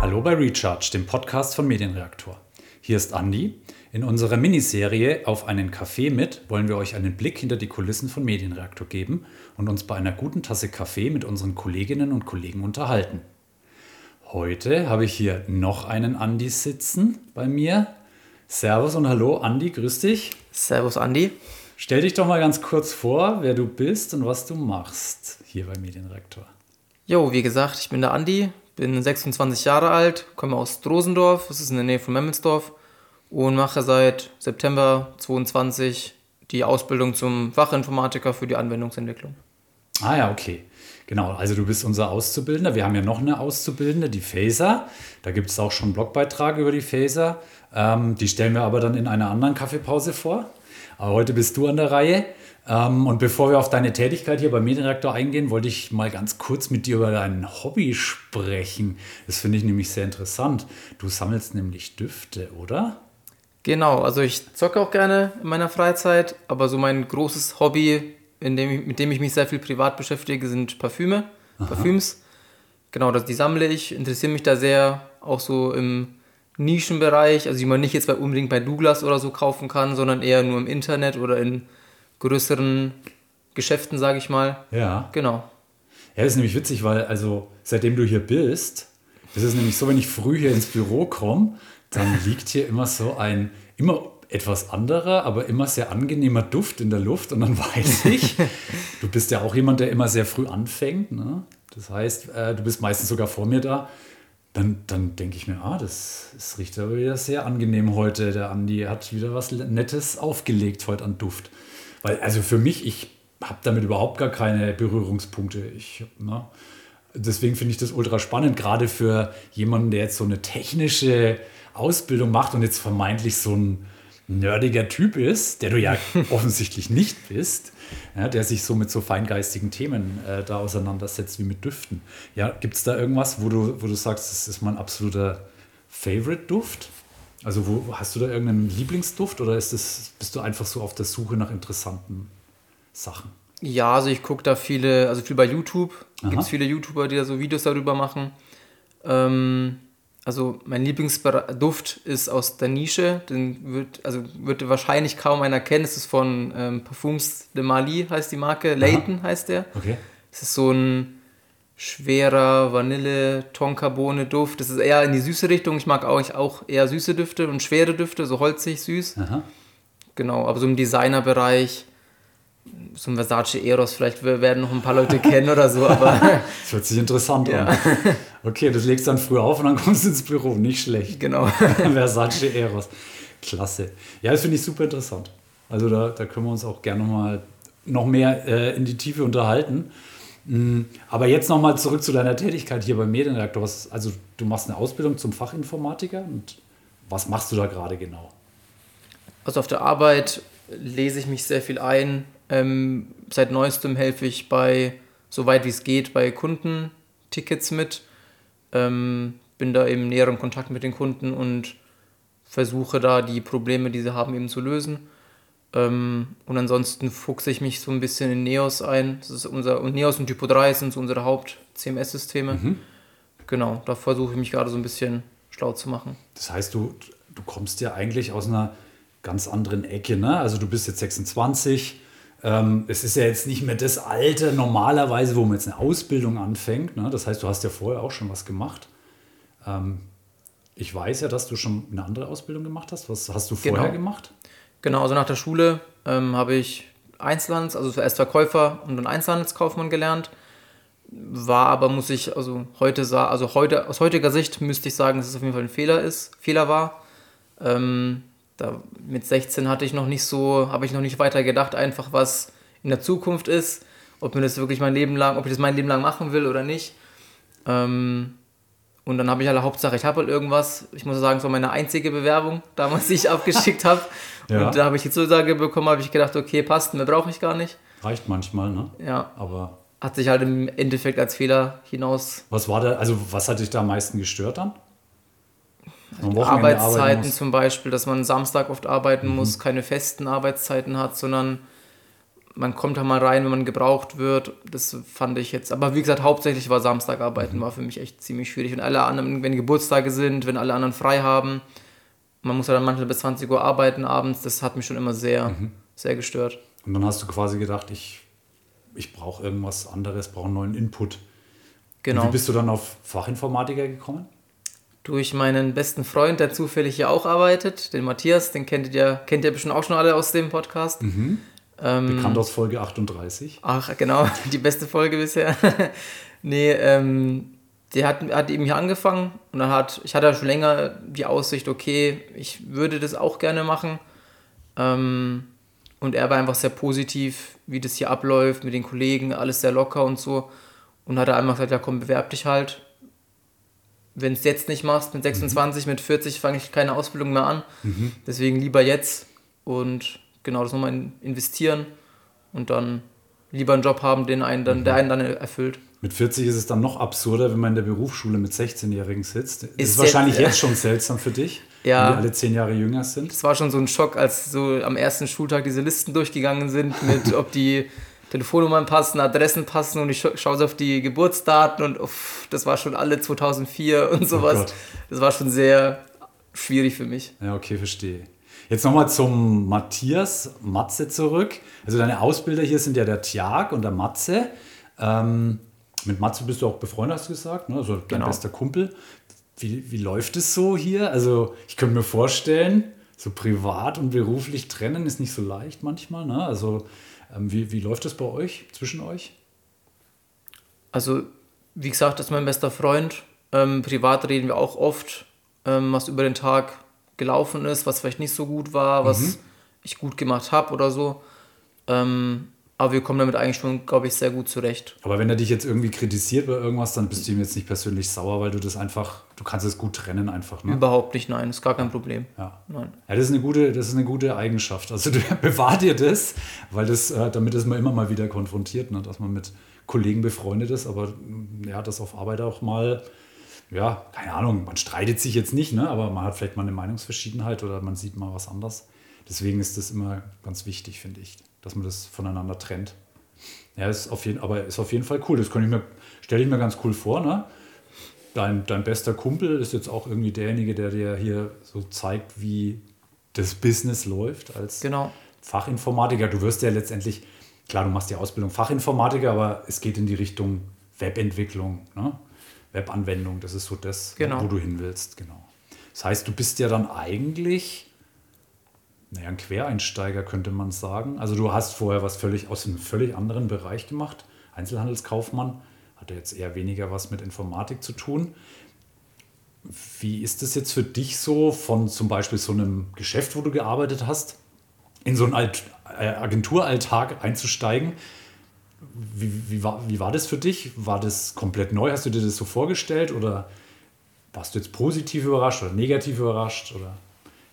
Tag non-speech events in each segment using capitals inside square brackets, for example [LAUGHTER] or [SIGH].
Hallo bei Recharge, dem Podcast von Medienreaktor. Hier ist Andi. In unserer Miniserie Auf einen Kaffee mit wollen wir euch einen Blick hinter die Kulissen von Medienreaktor geben und uns bei einer guten Tasse Kaffee mit unseren Kolleginnen und Kollegen unterhalten. Heute habe ich hier noch einen Andi sitzen bei mir. Servus und hallo Andi, grüß dich. Servus Andi. Stell dich doch mal ganz kurz vor, wer du bist und was du machst hier bei Medienreaktor. Jo, wie gesagt, ich bin der Andi, bin 26 Jahre alt, komme aus Drosendorf, das ist in der Nähe von Memmelsdorf und mache seit September 22 die Ausbildung zum Fachinformatiker für die Anwendungsentwicklung. Ah ja, okay. Genau, also du bist unser Auszubildender. Wir haben ja noch eine Auszubildende, die Phaser. Da gibt es auch schon einen Blogbeitrag über die Phaser. Ähm, die stellen wir aber dann in einer anderen Kaffeepause vor. Aber heute bist du an der Reihe. Ähm, und bevor wir auf deine Tätigkeit hier beim Medienreaktor eingehen, wollte ich mal ganz kurz mit dir über dein Hobby sprechen. Das finde ich nämlich sehr interessant. Du sammelst nämlich Düfte, oder? Genau, also ich zocke auch gerne in meiner Freizeit, aber so mein großes Hobby dem mit dem ich mich sehr viel privat beschäftige, sind Parfüme, Aha. Parfüms. Genau, das, die sammle ich, interessiere mich da sehr, auch so im Nischenbereich, also die man nicht jetzt bei, unbedingt bei Douglas oder so kaufen kann, sondern eher nur im Internet oder in größeren Geschäften, sage ich mal. Ja. Genau. Ja, das ist nämlich witzig, weil also seitdem du hier bist, ist es nämlich so, wenn ich früh hier ins Büro komme, dann liegt hier immer so ein, immer etwas anderer, aber immer sehr angenehmer Duft in der Luft. Und dann [LAUGHS] weiß ich, du bist ja auch jemand, der immer sehr früh anfängt. Ne? Das heißt, äh, du bist meistens sogar vor mir da. Dann, dann denke ich mir, ah, das, das riecht aber wieder sehr angenehm heute. Der Andi hat wieder was Nettes aufgelegt heute an Duft. Weil, also für mich, ich habe damit überhaupt gar keine Berührungspunkte. Ich, ne? Deswegen finde ich das ultra spannend, gerade für jemanden, der jetzt so eine technische Ausbildung macht und jetzt vermeintlich so ein nerdiger Typ ist, der du ja [LAUGHS] offensichtlich nicht bist, ja, der sich so mit so feingeistigen Themen äh, da auseinandersetzt wie mit Düften. Ja, gibt es da irgendwas, wo du, wo du sagst, das ist mein absoluter Favorite-Duft? Also wo, hast du da irgendeinen Lieblingsduft oder ist das, bist du einfach so auf der Suche nach interessanten Sachen? Ja, also ich gucke da viele, also viel bei YouTube. Gibt es viele YouTuber, die da so Videos darüber machen. Ähm, also mein Lieblingsduft ist aus der Nische, den wird, also wird wahrscheinlich kaum einer kennen. Es ist von ähm, Parfums de Mali, heißt die Marke. Layton heißt der. Okay. Es ist so ein schwerer Vanille, Tonkabohne Duft. Das ist eher in die süße Richtung. Ich mag auch, auch eher süße Düfte und schwere Düfte, so holzig süß. Aha. Genau, aber so im Designerbereich so ein Versace Eros, vielleicht werden noch ein paar Leute kennen oder so, aber. [LAUGHS] das hört sich interessant ja. an. Okay, das legst du dann früh auf und dann kommst du ins Büro. Nicht schlecht. Genau. [LAUGHS] Versace Eros. Klasse. Ja, das finde ich super interessant. Also da, da können wir uns auch gerne noch mal noch mehr äh, in die Tiefe unterhalten. Mm, aber jetzt noch mal zurück zu deiner Tätigkeit hier beim Medienreaktor. Also du machst eine Ausbildung zum Fachinformatiker und was machst du da gerade genau? Also auf der Arbeit lese ich mich sehr viel ein, ähm, seit neuestem helfe ich bei, soweit wie es geht, bei Kundentickets mit. Ähm, bin da im näheren Kontakt mit den Kunden und versuche da die Probleme, die sie haben, eben zu lösen. Ähm, und ansonsten fuchse ich mich so ein bisschen in Neos ein. Das ist unser, und Neos und Typo 3 sind so unsere Haupt-CMS-Systeme. Mhm. Genau, da versuche ich mich gerade so ein bisschen schlau zu machen. Das heißt, du, du kommst ja eigentlich aus einer ganz anderen Ecke. Ne? Also du bist jetzt 26, ähm, es ist ja jetzt nicht mehr das Alte normalerweise, wo man jetzt eine Ausbildung anfängt. Ne? Das heißt, du hast ja vorher auch schon was gemacht. Ähm, ich weiß ja, dass du schon eine andere Ausbildung gemacht hast. Was hast du vorher genau. gemacht? Genau, also nach der Schule ähm, habe ich Einzelhandels, also zuerst Verkäufer und dann Einzelhandelskaufmann gelernt. War aber, muss ich, also heute also heute, aus heutiger Sicht müsste ich sagen, dass es auf jeden Fall ein Fehler ist, Fehler war. Ähm, da mit 16 hatte ich noch nicht so, habe ich noch nicht weiter gedacht, einfach was in der Zukunft ist, ob mir das wirklich mein Leben lang, ob ich das mein Leben lang machen will oder nicht. Ähm, und dann habe ich alle Hauptsache, ich habe halt irgendwas. Ich muss sagen, es war meine einzige Bewerbung damals, die ich abgeschickt habe. [LAUGHS] ja. Und da habe ich die Zusage bekommen, habe ich gedacht, okay, passt, mehr brauche ich gar nicht. Reicht manchmal, ne? Ja. Aber hat sich halt im Endeffekt als Fehler hinaus. Was war da, also was hat dich da am meisten gestört dann? Arbeitszeiten zum Beispiel, dass man Samstag oft arbeiten mhm. muss, keine festen Arbeitszeiten hat, sondern man kommt da mal rein, wenn man gebraucht wird. Das fand ich jetzt. Aber wie gesagt, hauptsächlich war Samstagarbeiten, mhm. war für mich echt ziemlich schwierig. Und alle anderen, wenn Geburtstage sind, wenn alle anderen frei haben, man muss ja dann manchmal bis 20 Uhr arbeiten abends, das hat mich schon immer sehr, mhm. sehr gestört. Und dann hast du quasi gedacht, ich, ich brauche irgendwas anderes, brauche einen neuen Input. Genau. Und wie bist du dann auf Fachinformatiker gekommen? Durch meinen besten Freund, der zufällig hier auch arbeitet, den Matthias, den kennt ihr, kennt ihr bestimmt auch schon alle aus dem Podcast. Mhm. Ähm, Bekannt aus Folge 38. Ach, genau, [LAUGHS] die beste Folge bisher. [LAUGHS] nee, ähm, der hat, hat eben hier angefangen und dann hat, ich hatte schon länger die Aussicht, okay, ich würde das auch gerne machen. Ähm, und er war einfach sehr positiv, wie das hier abläuft mit den Kollegen, alles sehr locker und so. Und hat er einfach gesagt, ja komm, bewerb dich halt. Wenn es jetzt nicht machst, mit 26, mhm. mit 40 fange ich keine Ausbildung mehr an. Mhm. Deswegen lieber jetzt und genau das nochmal investieren und dann lieber einen Job haben, den einen dann, mhm. der einen dann erfüllt. Mit 40 ist es dann noch absurder, wenn man in der Berufsschule mit 16-Jährigen sitzt. Ist, ist wahrscheinlich jetzt, jetzt schon seltsam für dich, ja, wenn die alle zehn Jahre jünger sind. Es war schon so ein Schock, als so am ersten Schultag diese Listen durchgegangen sind, mit ob die Telefonnummern passen, Adressen passen und ich schaue so auf die Geburtsdaten und uff, das war schon alle 2004 und oh sowas. Oh das war schon sehr schwierig für mich. Ja, okay, verstehe. Jetzt nochmal zum Matthias Matze zurück. Also deine Ausbilder hier sind ja der Tiag und der Matze. Ähm, mit Matze bist du auch befreundet, hast du gesagt, ne? also dein genau. bester Kumpel. Wie, wie läuft es so hier? Also ich könnte mir vorstellen, so privat und beruflich trennen ist nicht so leicht manchmal. Ne? Also wie, wie läuft es bei euch, zwischen euch? Also wie gesagt, das ist mein bester Freund. Ähm, privat reden wir auch oft, ähm, was über den Tag gelaufen ist, was vielleicht nicht so gut war, was mhm. ich gut gemacht habe oder so. Ähm, aber wir kommen damit eigentlich schon, glaube ich, sehr gut zurecht. Aber wenn er dich jetzt irgendwie kritisiert bei irgendwas, dann bist du ihm jetzt nicht persönlich sauer, weil du das einfach, du kannst es gut trennen einfach. Ne? Überhaupt nicht, nein, ist gar kein Problem. Ja. Nein. ja, das ist eine gute, das ist eine gute Eigenschaft. Also [LAUGHS] du bewahr dir das, weil das, äh, damit ist man immer mal wieder konfrontiert, ne? dass man mit Kollegen befreundet ist, aber ja, das auf Arbeit auch mal ja, keine Ahnung, man streitet sich jetzt nicht, ne? aber man hat vielleicht mal eine Meinungsverschiedenheit oder man sieht mal was anderes. Deswegen ist das immer ganz wichtig, finde ich, dass man das voneinander trennt. Ja, ist auf jeden, aber ist auf jeden Fall cool. Das ich mir, stelle ich mir ganz cool vor. Ne? Dein, dein bester Kumpel ist jetzt auch irgendwie derjenige, der dir hier so zeigt, wie das Business läuft als genau. Fachinformatiker. Du wirst ja letztendlich, klar, du machst die Ausbildung Fachinformatiker, aber es geht in die Richtung Webentwicklung. Ne? Webanwendung, das ist so das, genau. wo du hin willst, genau. Das heißt, du bist ja dann eigentlich, naja, ein Quereinsteiger könnte man sagen. Also du hast vorher was völlig aus einem völlig anderen Bereich gemacht, Einzelhandelskaufmann, hatte jetzt eher weniger was mit Informatik zu tun. Wie ist es jetzt für dich so, von zum Beispiel so einem Geschäft, wo du gearbeitet hast, in so einen Alt äh, Agenturalltag einzusteigen? Wie, wie, war, wie war das für dich? War das komplett neu? Hast du dir das so vorgestellt oder warst du jetzt positiv überrascht oder negativ überrascht? Oder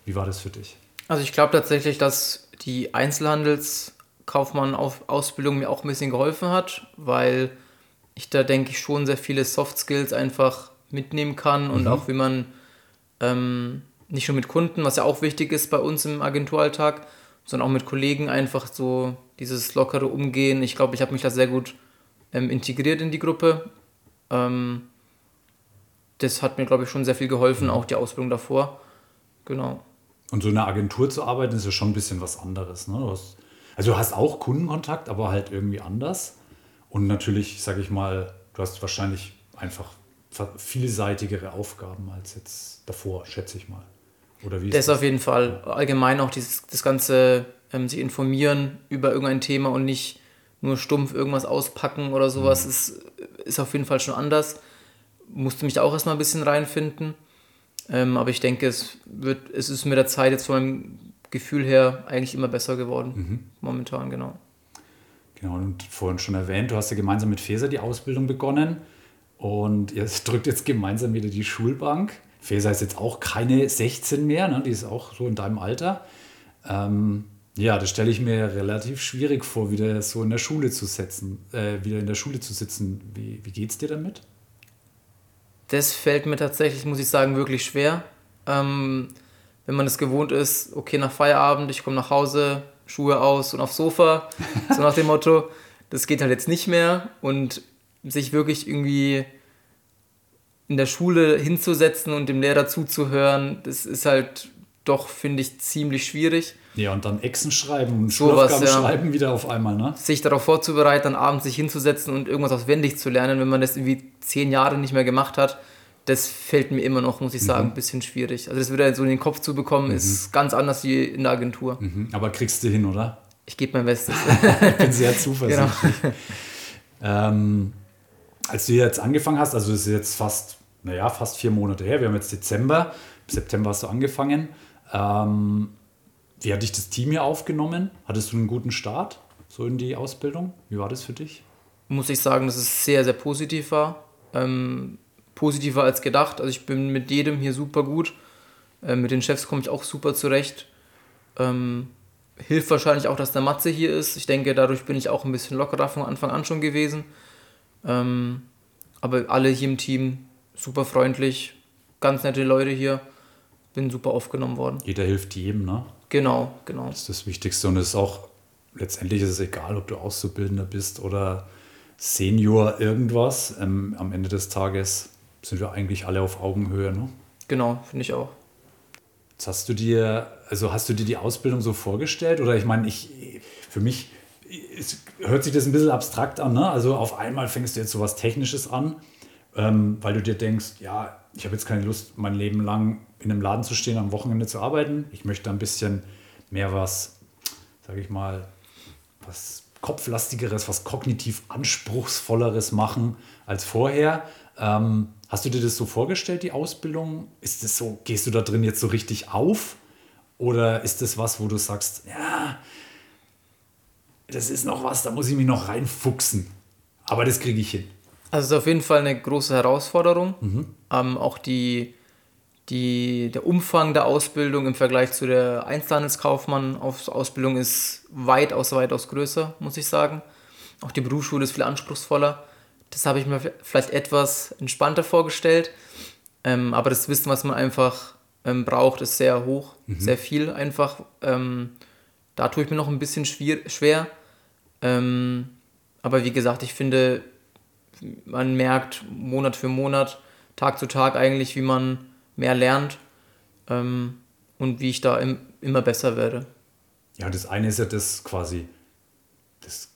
wie war das für dich? Also ich glaube tatsächlich, dass die Einzelhandelskaufmann-Ausbildung mir auch ein bisschen geholfen hat, weil ich da denke ich schon sehr viele Soft Skills einfach mitnehmen kann und mhm. auch wie man ähm, nicht nur mit Kunden, was ja auch wichtig ist bei uns im Agenturalltag, sondern auch mit Kollegen einfach so dieses lockere Umgehen. Ich glaube, ich habe mich da sehr gut ähm, integriert in die Gruppe. Ähm, das hat mir, glaube ich, schon sehr viel geholfen, mhm. auch die Ausbildung davor. Genau. Und so in einer Agentur zu arbeiten, ist ja schon ein bisschen was anderes. Ne? Du hast, also du hast auch Kundenkontakt, aber halt irgendwie anders. Und natürlich, sage ich mal, du hast wahrscheinlich einfach vielseitigere Aufgaben als jetzt davor, schätze ich mal. Oder wie ist das? Das auf jeden Fall. Allgemein auch dieses, das ganze ähm, sich informieren über irgendein Thema und nicht nur stumpf irgendwas auspacken oder sowas, mhm. ist, ist auf jeden Fall schon anders. Musste mich da auch erstmal ein bisschen reinfinden. Ähm, aber ich denke, es, wird, es ist mit der Zeit jetzt von meinem Gefühl her eigentlich immer besser geworden. Mhm. Momentan, genau. Genau, und vorhin schon erwähnt, du hast ja gemeinsam mit Feser die Ausbildung begonnen und ihr [LAUGHS] drückt jetzt gemeinsam wieder die Schulbank. Feser ist jetzt auch keine 16 mehr, ne? die ist auch so in deinem Alter. Ähm, ja, das stelle ich mir relativ schwierig vor, wieder so in der Schule zu setzen, äh, wieder in der Schule zu sitzen. Wie, wie geht es dir damit? Das fällt mir tatsächlich, muss ich sagen, wirklich schwer. Ähm, wenn man es gewohnt ist, okay, nach Feierabend, ich komme nach Hause, Schuhe aus und aufs Sofa, [LAUGHS] so nach dem Motto. Das geht halt jetzt nicht mehr und sich wirklich irgendwie in der Schule hinzusetzen und dem Lehrer zuzuhören, das ist halt doch, finde ich, ziemlich schwierig. Ja, und dann Exen schreiben und Sowas, Schulaufgaben ja. schreiben wieder auf einmal, ne? Sich darauf vorzubereiten, dann abends sich hinzusetzen und irgendwas auswendig zu lernen, wenn man das irgendwie zehn Jahre nicht mehr gemacht hat, das fällt mir immer noch, muss ich sagen, ein bisschen schwierig. Also das wieder so in den Kopf zu bekommen, ist ganz anders wie in der Agentur. Mhm. Aber kriegst du hin, oder? Ich gebe mein Bestes. [LAUGHS] Ich bin sehr zuversichtlich. ähm, als du jetzt angefangen hast, also das ist jetzt fast, naja, fast vier Monate her, wir haben jetzt Dezember, im September hast du angefangen. Ähm, wie hat dich das Team hier aufgenommen? Hattest du einen guten Start so in die Ausbildung? Wie war das für dich? muss ich sagen, dass es sehr, sehr positiv war. Ähm, positiver als gedacht. Also ich bin mit jedem hier super gut. Äh, mit den Chefs komme ich auch super zurecht. Ähm, hilft wahrscheinlich auch, dass der Matze hier ist. Ich denke, dadurch bin ich auch ein bisschen lockerer von Anfang an schon gewesen. Ähm, aber alle hier im Team super freundlich, ganz nette Leute hier. Bin super aufgenommen worden. Jeder hilft jedem, ne? Genau, genau. Das ist das Wichtigste und es ist auch, letztendlich ist es egal, ob du Auszubildender bist oder Senior irgendwas. Ähm, am Ende des Tages sind wir eigentlich alle auf Augenhöhe, ne? Genau, finde ich auch. Jetzt hast du dir, also hast du dir die Ausbildung so vorgestellt? Oder ich meine, ich, für mich es hört sich das ein bisschen abstrakt an, ne? Also auf einmal fängst du jetzt so was Technisches an, ähm, weil du dir denkst, ja, ich habe jetzt keine Lust, mein Leben lang in einem Laden zu stehen, am Wochenende zu arbeiten. Ich möchte ein bisschen mehr was, sage ich mal, was kopflastigeres, was kognitiv anspruchsvolleres machen als vorher. Ähm, hast du dir das so vorgestellt, die Ausbildung? Ist das so, gehst du da drin jetzt so richtig auf? Oder ist das was, wo du sagst, ja, das ist noch was, da muss ich mich noch reinfuchsen. Aber das kriege ich hin. Also es ist auf jeden Fall eine große Herausforderung. Ähm, auch die, die, der Umfang der Ausbildung im Vergleich zu der Einzelhandelskaufmann-Ausbildung ist weitaus, weitaus größer, muss ich sagen. Auch die Berufsschule ist viel anspruchsvoller. Das habe ich mir vielleicht etwas entspannter vorgestellt. Ähm, aber das Wissen, was man einfach ähm, braucht, ist sehr hoch, sehr viel einfach. Ähm, da tue ich mir noch ein bisschen schwer. Ähm, aber wie gesagt, ich finde, man merkt Monat für Monat, Tag zu Tag eigentlich, wie man mehr lernt ähm, und wie ich da im, immer besser werde. Ja, das eine ist ja das quasi, das,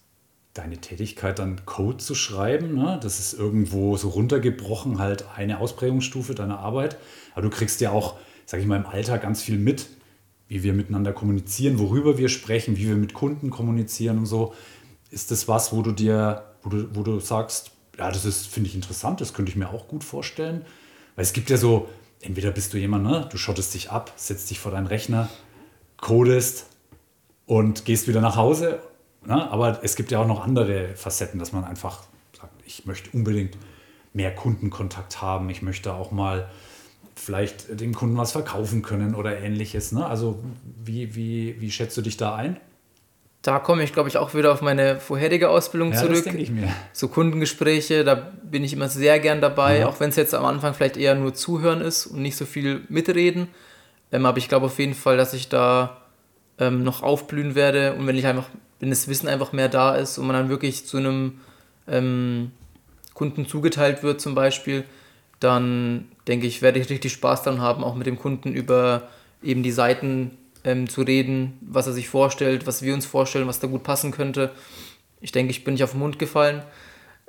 deine Tätigkeit dann Code zu schreiben. Ne? Das ist irgendwo so runtergebrochen, halt eine Ausprägungsstufe deiner Arbeit. Aber du kriegst ja auch, sag ich mal, im Alltag ganz viel mit, wie wir miteinander kommunizieren, worüber wir sprechen, wie wir mit Kunden kommunizieren und so. Ist das was, wo du dir, wo du, wo du sagst, ja, das ist, finde ich interessant, das könnte ich mir auch gut vorstellen. Weil es gibt ja so, entweder bist du jemand, ne, du schottest dich ab, setzt dich vor deinen Rechner, codest und gehst wieder nach Hause. Ne? Aber es gibt ja auch noch andere Facetten, dass man einfach sagt, ich möchte unbedingt mehr Kundenkontakt haben, ich möchte auch mal vielleicht dem Kunden was verkaufen können oder ähnliches. Ne? Also wie, wie, wie schätzt du dich da ein? Da komme ich, glaube ich, auch wieder auf meine vorherige Ausbildung Ja, das zurück. denke ich mir. So Kundengespräche, da bin ich immer sehr gern dabei, Ja. auch wenn es jetzt am Anfang vielleicht eher nur zuhören ist und nicht so viel mitreden. Ähm, aber ich glaube auf jeden Fall, dass ich da ähm, noch aufblühen werde und wenn ich einfach, wenn das Wissen einfach mehr da ist und man dann wirklich zu einem ähm, Kunden zugeteilt wird zum Beispiel, dann denke ich, werde ich richtig Spaß daran haben, auch mit dem Kunden über eben die Seiten ähm, zu reden, was er sich vorstellt, was wir uns vorstellen, was da gut passen könnte. Ich denke, ich bin nicht auf den Mund gefallen.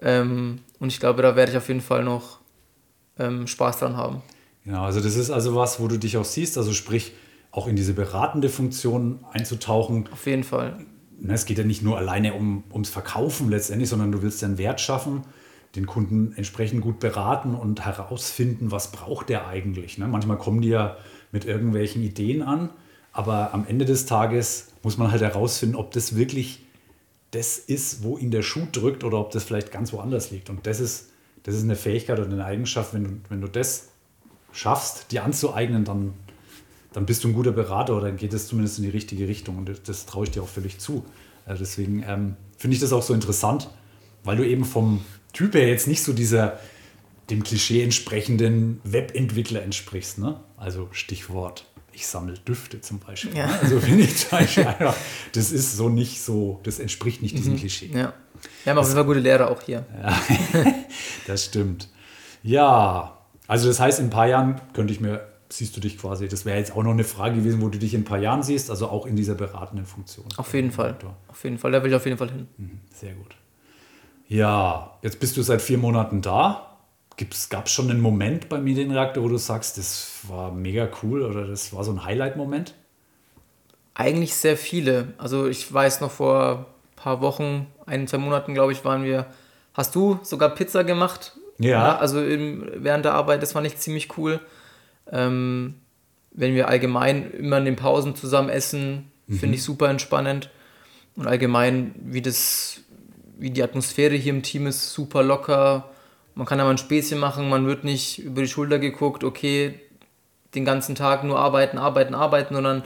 Ähm, und ich glaube, da werde ich auf jeden Fall noch ähm, Spaß dran haben. Genau, also das ist also was, wo du dich auch siehst, also sprich auch in diese beratende Funktion einzutauchen. Auf jeden Fall. Ne, Es geht ja nicht nur alleine um, ums Verkaufen letztendlich, sondern du willst ja einen Wert schaffen, den Kunden entsprechend gut beraten und herausfinden, was braucht der eigentlich. Ne? Manchmal kommen die ja mit irgendwelchen Ideen an, aber am Ende des Tages muss man halt herausfinden, ob das wirklich das ist, wo ihn der Schuh drückt oder ob das vielleicht ganz woanders liegt. Und das ist, das ist eine Fähigkeit oder eine Eigenschaft, wenn du, wenn du das schaffst, dir anzueignen, dann, dann bist du ein guter Berater oder dann geht es zumindest in die richtige Richtung. Und das, traue ich dir auch völlig zu. Also deswegen ähm, finde ich das auch so interessant, weil du eben vom Typ her jetzt nicht so dieser dem Klischee entsprechenden Webentwickler entsprichst. Ne? Also Stichwort ich sammle Düfte zum Beispiel. Ja. Ne? Also finde ich zum Beispiel einfach, das ist so nicht so, das entspricht nicht diesem Klischee. Ja. Wir haben auf jeden Fall gute Lehrer auch hier. [LAUGHS] Das stimmt. Ja, also das heißt, in ein paar Jahren könnte ich mir, siehst du dich quasi, das wäre jetzt auch noch eine Frage gewesen, wo du dich in ein paar Jahren siehst, also auch in dieser beratenden Funktion. Auf jeden Fall. Auf jeden Fall. Da will ich auf jeden Fall hin. Sehr gut. Ja, jetzt bist du seit vier Monaten da. Gab es schon einen Moment beim Medienreaktor, wo du sagst, das war mega cool oder das war so ein Highlight-Moment? Eigentlich sehr viele. Also ich weiß noch vor ein paar Wochen, ein, zwei Monaten, glaube ich, waren wir. Hast du sogar Pizza gemacht? Ja. also im, während der Arbeit, das fand ich ziemlich cool. Ähm, wenn wir allgemein immer in den Pausen zusammen essen, finde ich super entspannend. Und allgemein, wie das, wie die Atmosphäre hier im Team ist, super locker. Man kann da mal ein Späßchen machen, man wird nicht über die Schulter geguckt, okay, den ganzen Tag nur arbeiten, arbeiten, arbeiten, sondern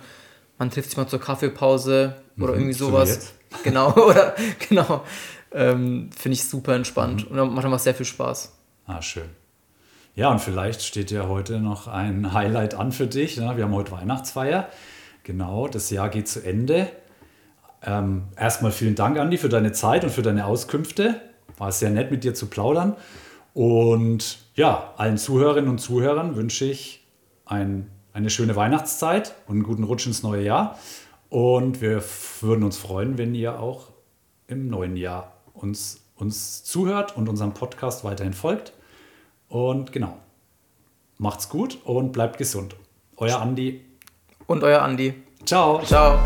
man trifft sich mal zur Kaffeepause oder irgendwie so sowas. [LAUGHS] Genau, [LAUGHS] oder genau. Ähm, Finde ich super entspannt und macht einfach sehr viel Spaß. Ah, schön. Ja, und vielleicht steht ja heute noch ein Highlight an für dich. Ne? Wir haben heute Weihnachtsfeier. Genau, das Jahr geht zu Ende. Ähm, erstmal vielen Dank, Andi, für deine Zeit und für deine Auskünfte. War sehr nett, mit dir zu plaudern. Und ja, allen Zuhörerinnen und Zuhörern wünsche ich ein, eine schöne Weihnachtszeit und einen guten Rutsch ins neue Jahr. Und wir würden uns freuen, wenn ihr auch im neuen Jahr uns, uns zuhört und unserem Podcast weiterhin folgt. Und genau, macht's gut und bleibt gesund. Euer Andi. Und euer Andi. Ciao. Ciao.